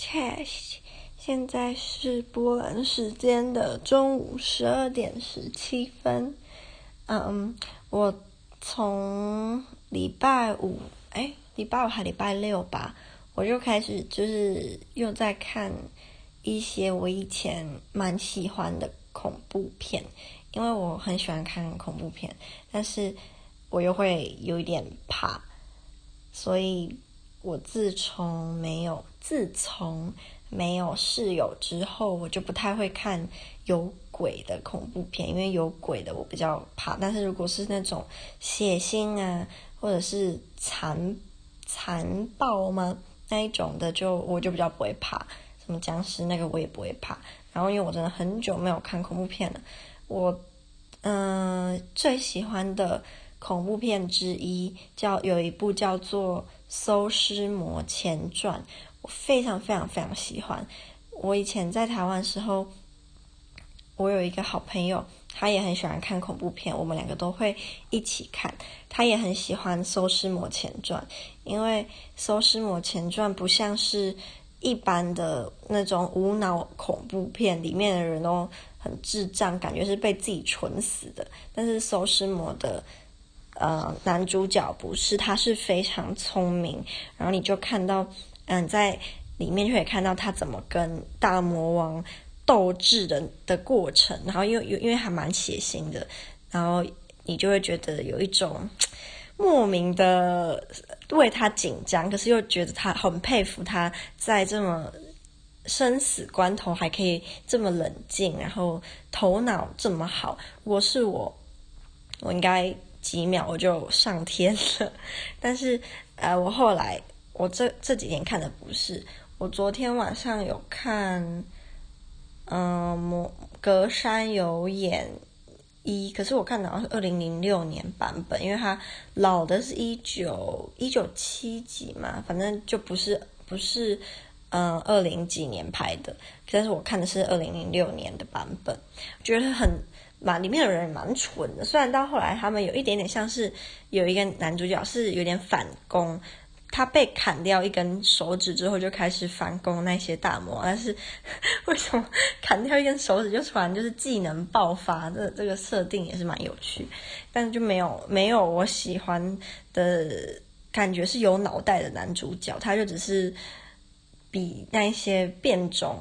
Podcast，现在是波兰时间的中午十二点十七分。嗯，我从礼拜五，哎，礼拜五还礼拜六吧，我就开始就是又在看一些我以前蛮喜欢的恐怖片，因为我很喜欢看恐怖片，但是我又会有一点怕，所以。我自从没有自从没有室友之后，我就不太会看有鬼的恐怖片，因为有鬼的我比较怕。但是如果是那种血腥啊，或者是残残暴吗？那一种的就我就比较不会怕。什么僵尸那个我也不会怕。然后因为我真的很久没有看恐怖片了，我嗯、最喜欢的恐怖片之一叫有一部叫做。《搜尸魔前传》，我非常非常非常喜欢。我以前在台湾时候，我有一个好朋友，他也很喜欢看恐怖片，我们两个都会一起看。他也很喜欢《搜尸魔前传》，因为《搜尸魔前传》不像是一般的那种无脑恐怖片，里面的人都很智障，感觉是被自己蠢死的。但是《搜尸魔》的。呃，男主角不是，他是非常聪明，然后你就看到，嗯，在里面就可以看到他怎么跟大魔王斗智的的过程，然后因为因为还蛮血腥的，然后你就会觉得有一种莫名的为他紧张，可是又觉得他很佩服他在这么生死关头还可以这么冷静，然后头脑这么好。如果是我，我应该。几秒我就上天了，但是呃，我后来我这这几天看的不是，我昨天晚上有看，嗯、魔隔山有眼一，可是我看的好像是二零零六年版本，因为它老的是一九一九七几嘛，反正就不是不是嗯二零几年拍的，但是我看的是二零零六年的版本，觉得很。蛮里面的人蛮蠢的，虽然到后来他们有一点点像是有一个男主角是有点反攻，他被砍掉一根手指之后就开始反攻那些大魔，但是 为什么砍掉一根手指就突然就是技能爆发？这这个设定也是蛮有趣，但是就没有没有我喜欢的感觉是有脑袋的男主角，他就只是比那些变种。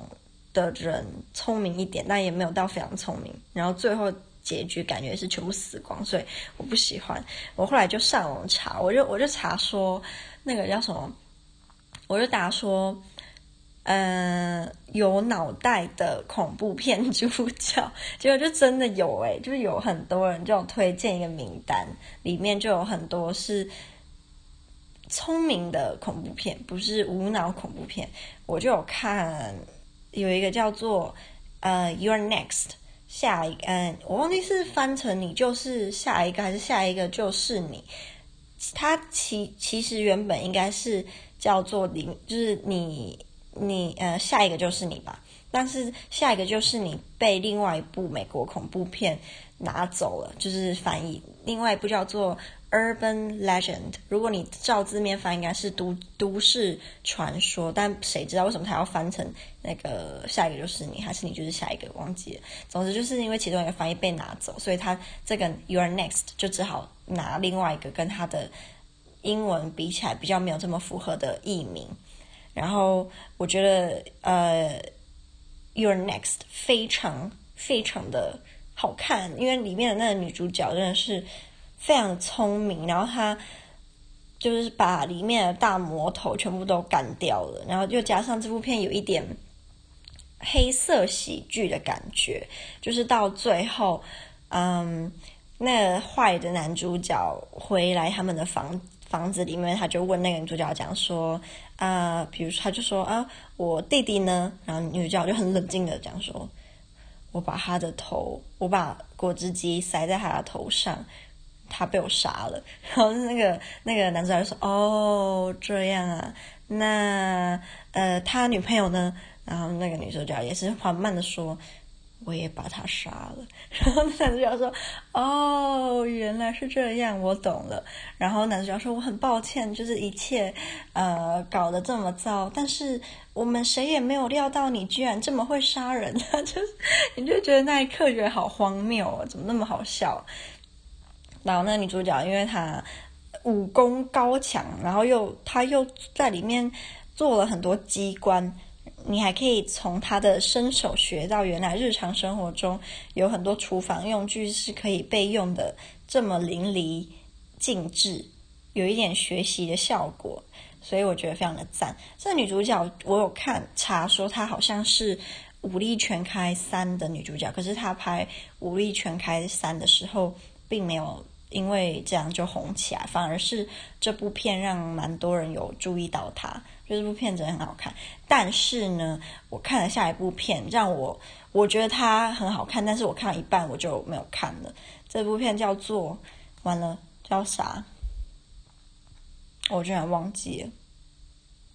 的人聪明一点，但也没有到非常聪明。然后最后结局感觉是全部死光，所以我不喜欢。我后来就上网查，我就我就查说那个叫什么，我就打说，嗯、有脑袋的恐怖片主角，结果就真的有哎，就是有很多人就推荐一个名单，里面就有很多是聪明的恐怖片，不是无脑恐怖片。我就有看。有一个叫做呃，You're Next，下一，嗯，我忘记是翻成你就是下一个，还是下一个就是你。它其其实原本应该是叫做你，就是你你呃下一个就是你吧。但是下一个就是你被另外一部美国恐怖片拿走了，就是翻译另外一部叫做。Urban Legend，如果你照字面翻，应该是都都市传说，但谁知道为什么他要翻成那个下一个就是你，还是你就是下一个？忘记了。总之就是因为其中一个翻译被拿走，所以他这个 You're Next 就只好拿另外一个跟他的英文比起来比较没有这么符合的译名。然后我觉得呃，You're Next 非常非常的好看，因为里面的那个女主角真的是。非常聪明，然后他就是把里面的大魔头全部都干掉了，然后又加上这部片有一点黑色喜剧的感觉，就是到最后，嗯，那坏的男主角回来他们的房房子里面，他就问那个女主角讲说，啊，比如他就说啊，我弟弟呢？然后女主角就很冷静的讲说，我把他的头，我把果汁机塞在他的头上。他被我杀了，然后那个那个男主角说：“哦，这样啊，那呃，他女朋友呢？”然后那个女主角也是缓慢的说：“我也把他杀了。然后男主角说：“哦，原来是这样，我懂了。”然后男主角说：“我很抱歉，就是一切呃搞得这么糟，但是我们谁也没有料到你居然这么会杀人。”他 就你就觉得那一刻觉得好荒谬啊，怎么那么好笑？然后那女主角因为她武功高强，然后又她又在里面做了很多机关。你还可以从她的身手学到，原来日常生活中有很多厨房用具是可以被用的这么淋漓尽致，有一点学习的效果，所以我觉得非常的赞。这女主角我有看查说她好像是《武力全开三》的女主角，可是她拍《武力全开三》的时候并没有。因为这样就红起来，反而是这部片让蛮多人有注意到他，就这部片真的很好看。但是呢，我看了下一部片，让我我觉得它很好看，但是我看了一半我就没有看了。这部片叫做完了叫啥？我居然忘记了，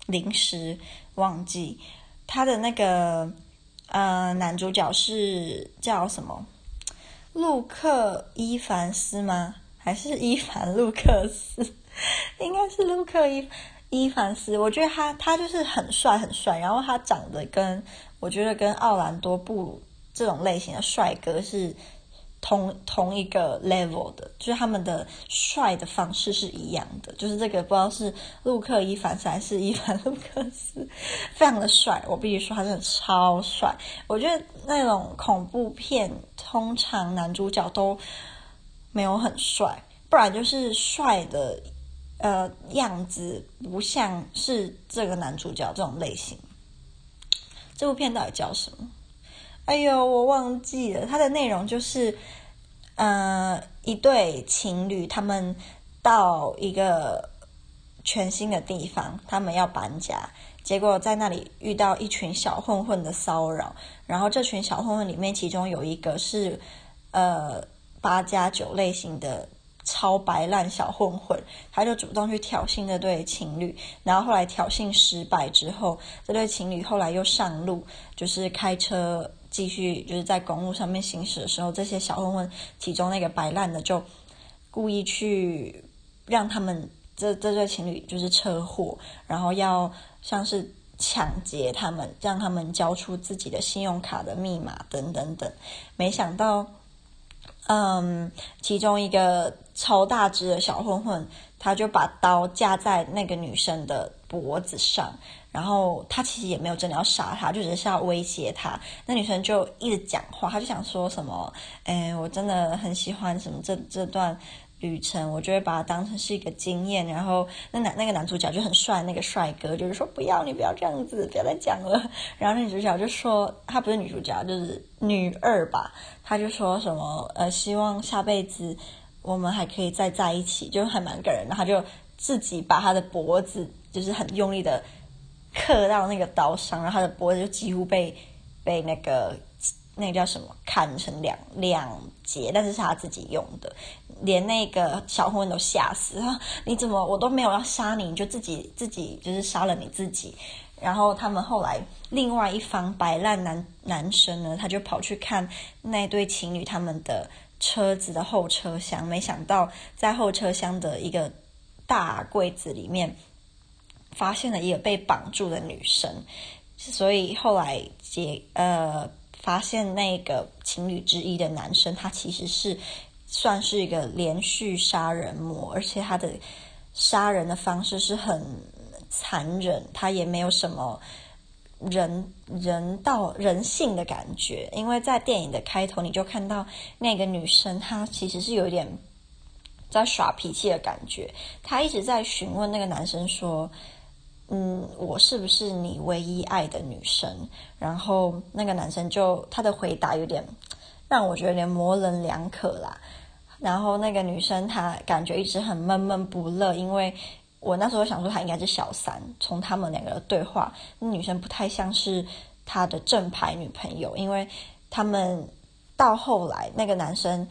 临时忘记。他的那个呃男主角是叫什么？路克伊凡斯吗？还是伊凡路克斯，应该是路克伊伊凡斯。我觉得他他就是很帅很帅，然后他长得跟我觉得跟奥兰多布鲁这种类型的帅哥是同同一个 level 的，就是他们的帅的方式是一样的。就是这个不知道是陆克伊凡斯还是伊凡 陆克斯，非常的帅。我必须说他真的超帅。我觉得那种恐怖片通常男主角都。没有很帅，不然就是帅的，呃，样子不像是这个男主角这种类型。这部片到底叫什么？哎呦，我忘记了。它的内容就是，呃，一对情侣他们到一个全新的地方，他们要搬家，结果在那里遇到一群小混混的骚扰，然后这群小混混里面，其中有一个是，呃。八加九类型的超白烂小混混，他就主动去挑衅这对情侣，然后后来挑衅失败之后，这对情侣后来又上路，就是开车继续就是在公路上面行驶的时候，这些小混混其中那个白烂的就故意去让他们这这对情侣就是车祸，然后要像是抢劫他们，让他们交出自己的信用卡的密码等等等，没想到。嗯，其中一个超大只的小混混，他就把刀架在那个女生的脖子上，然后他其实也没有真的要杀她，就只是要威胁她。那女生就一直讲话，他就想说什么，哎，我真的很喜欢什么这这段旅程，我就会把它当成是一个经验。然后那男那个男主角就很帅，那个帅哥就是说不要你不要这样子，不要再讲了。然后那女主角就说，她不是女主角，就是女二吧。她就说什么呃，希望下辈子我们还可以再在一起，就还蛮感人的。她就自己把她的脖子就是很用力的刻到那个刀上，然后他的脖子就几乎被被那个那个叫什么砍成两两截，但是是他自己用的，连那个小混混都吓死了。你怎么我都没有要杀你，你就自己自己就是杀了你自己。然后他们后来，另外一方白烂男男生呢，他就跑去看那对情侣他们的车子的后车厢，没想到在后车厢的一个大柜子里面，发现了一个被绑住的女生，所以后来解呃发现那个情侣之一的男生，他其实是算是一个连续杀人魔，而且他的杀人的方式是很。残忍，他也没有什么人人道人性的感觉，因为在电影的开头，你就看到那个女生，她其实是有一点在耍脾气的感觉。她一直在询问那个男生说：“嗯，我是不是你唯一爱的女生？”然后那个男生就他的回答有点让我觉得有点模棱两可啦。然后那个女生她感觉一直很闷闷不乐，因为。我那时候想说，她应该是小三。从他们两个的对话，那女生不太像是他的正牌女朋友，因为他们到后来，那个男生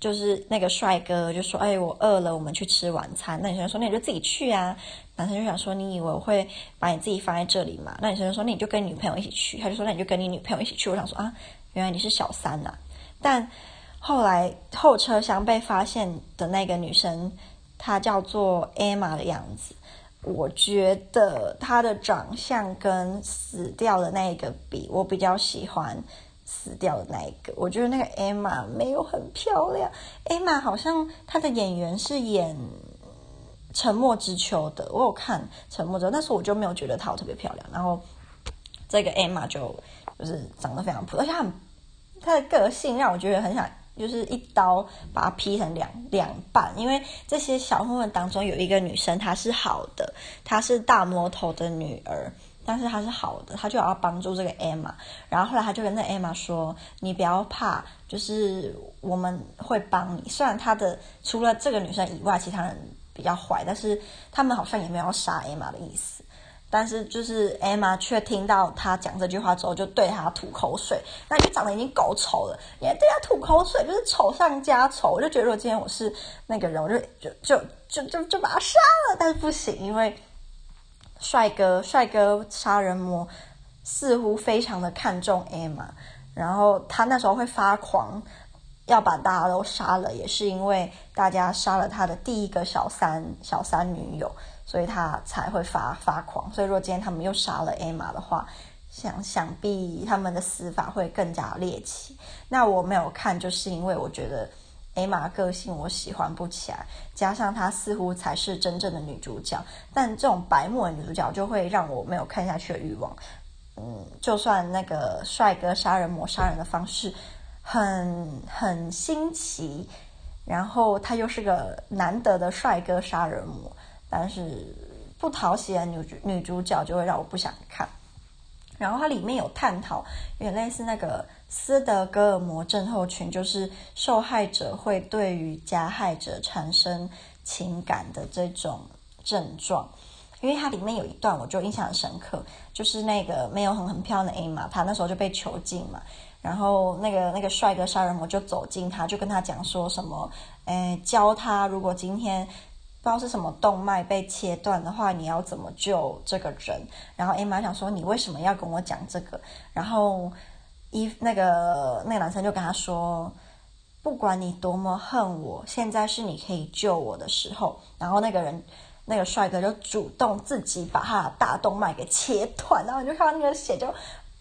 就是那个帅哥就说：“哎，我饿了，我们去吃晚餐。”那女生说：“那你就自己去啊。”男生就想说：“你以为我会把你自己放在这里吗？”那女生就说：“那你就跟女朋友一起去。”他就说：“那你就跟你女朋友一起去。”我想说：“啊，原来你是小三呐、啊！”但后来后车厢被发现的那个女生，她叫做 Emma 的样子。我觉得她的长相跟死掉的那个比，我比较喜欢。死掉的那一个，我觉得那个 Emma 没有很漂亮。Emma 好像她的演员是演《沉默之丘》的，我有看《沉默之丘》，但是我就没有觉得她特别漂亮。然后这个 Emma 就就是长得非常普通，而且很她的个性让我觉得很想就是一刀把她劈成两两半。因为这些小混混当中有一个女生，她是好的，她是大魔头的女儿。但是他是好的，他就要帮助这个 Emma，然后后来他就跟那 Emma 说：“你不要怕，就是我们会帮你。虽然他的除了这个女生以外，其他人比较坏，但是他们好像也没有要杀 Emma 的意思。但是就是 Emma 却听到他讲这句话之后，就对他吐口水。那你就长得已经够丑了，你还对他吐口水，就是丑上加丑。我就觉得，如果今天我是那个人，我就就就就就就把他杀了。但是不行，因为。”帅哥，帅哥杀人魔似乎非常的看重 Emma，然后他那时候会发狂，要把大家都杀了，也是因为大家杀了他的第一个小三小三女友，所以他才会发发狂。所以如果今天他们又杀了 Emma 的话，想想必他们的死法会更加猎奇。那我没有看，就是因为我觉得。艾玛个性我喜欢不起来，加上她似乎才是真正的女主角，但这种白目的女主角就会让我没有看下去的欲望。嗯，就算那个帅哥杀人魔杀人的方式很很新奇，然后他又是个难得的帅哥杀人魔，但是不讨喜的女主女主角就会让我不想看。然后它里面有探讨，有点类似那个。斯德哥尔摩症候群就是受害者会对于加害者产生情感的这种症状，因为它里面有一段我就印象很深刻，就是那个没有很很漂亮的 A 嘛，他那时候就被囚禁嘛，然后那个那个帅哥杀人魔就走近他，就跟他讲说什么，诶，教他如果今天不知道是什么动脉被切断的话，你要怎么救这个人？然后 A 玛想说，你为什么要跟我讲这个？然后。一那个那个男生就跟他说：“不管你多么恨我，现在是你可以救我的时候。”然后那个人，那个帅哥就主动自己把他的大动脉给切断，然后你就看到那个血就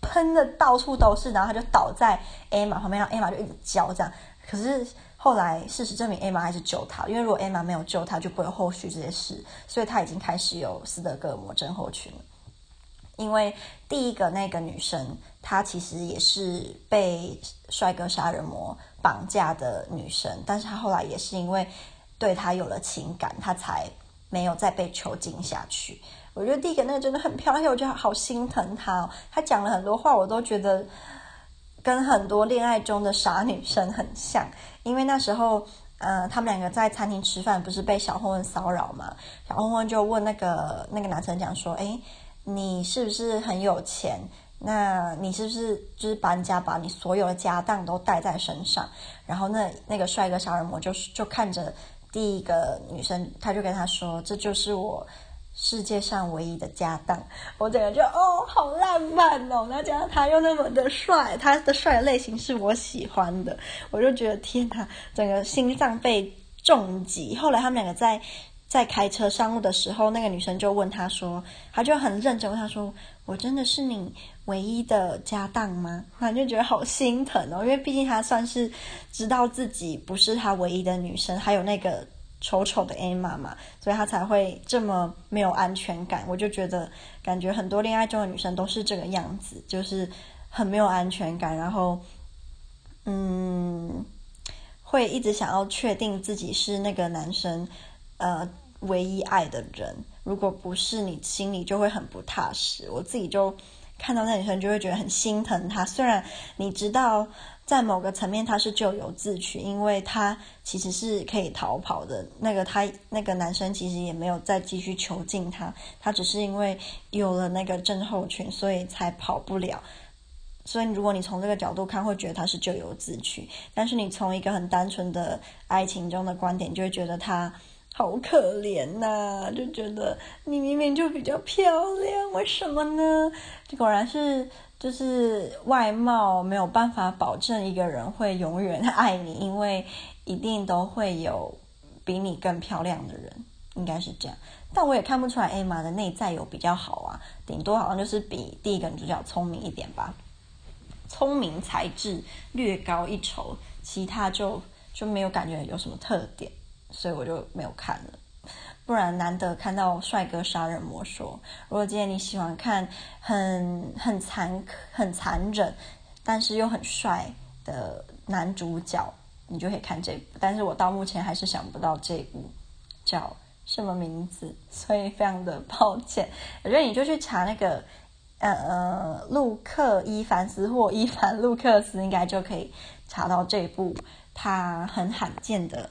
喷的到处都是，然后他就倒在艾玛旁边，然后艾玛就一直叫这样。可是后来事实证明，艾玛还是救他，因为如果艾玛没有救他，就不会有后续这些事，所以他已经开始有斯德哥尔摩症候群了。因为第一个那个女生，她其实也是被帅哥杀人魔绑架的女生，但是她后来也是因为对他有了情感，她才没有再被囚禁下去。我觉得第一个那个真的很漂亮，我觉得好心疼她哦。她讲了很多话，我都觉得跟很多恋爱中的傻女生很像。因为那时候，呃，他们两个在餐厅吃饭，不是被小混混骚扰吗？小混混就问那个那个男生讲说：“诶。”你是不是很有钱？那你是不是就是搬家，把你所有的家当都带在身上？然后那那个帅哥杀人魔就就看着第一个女生，他就跟他说：“这就是我世界上唯一的家当。”我整个就哦，好浪漫哦！那加上他又那么的帅，他的帅类型是我喜欢的，我就觉得天哪，整个心脏被重击。后来他们两个在。在开车上路的时候，那个女生就问他说：“他就很认真问他说，我真的是你唯一的家当吗？”他就觉得好心疼哦，因为毕竟他算是知道自己不是他唯一的女生，还有那个丑丑的 A 妈妈，所以他才会这么没有安全感。我就觉得，感觉很多恋爱中的女生都是这个样子，就是很没有安全感，然后，嗯，会一直想要确定自己是那个男生。呃，唯一爱的人，如果不是你，心里就会很不踏实。我自己就看到那女生，就会觉得很心疼她。虽然你知道，在某个层面他是咎由自取，因为他其实是可以逃跑的。那个他那个男生其实也没有再继续囚禁她，他只是因为有了那个症候群，所以才跑不了。所以如果你从这个角度看，会觉得他是咎由自取。但是你从一个很单纯的爱情中的观点，就会觉得他好可怜呐、就觉得你明明就比较漂亮，为什么呢？果然是就是外貌没有办法保证一个人会永远爱你，因为一定都会有比你更漂亮的人，应该是这样。但我也看不出来艾玛的内在有比较好啊，顶多好像就是比第一个女主角聪明一点吧。聪明才智略高一筹，其他就就没有感觉有什么特点，所以我就没有看了。不然难得看到帅哥杀人魔说，如果今天你喜欢看很很残很残忍，但是又很帅的男主角，你就可以看这部。但是我到目前还是想不到这部叫什么名字，所以非常的抱歉。我觉得你就去查那个。呃呃，路克伊凡斯或伊凡路克斯应该就可以查到这部他很罕见的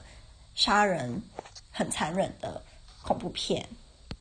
杀人、很残忍的恐怖片。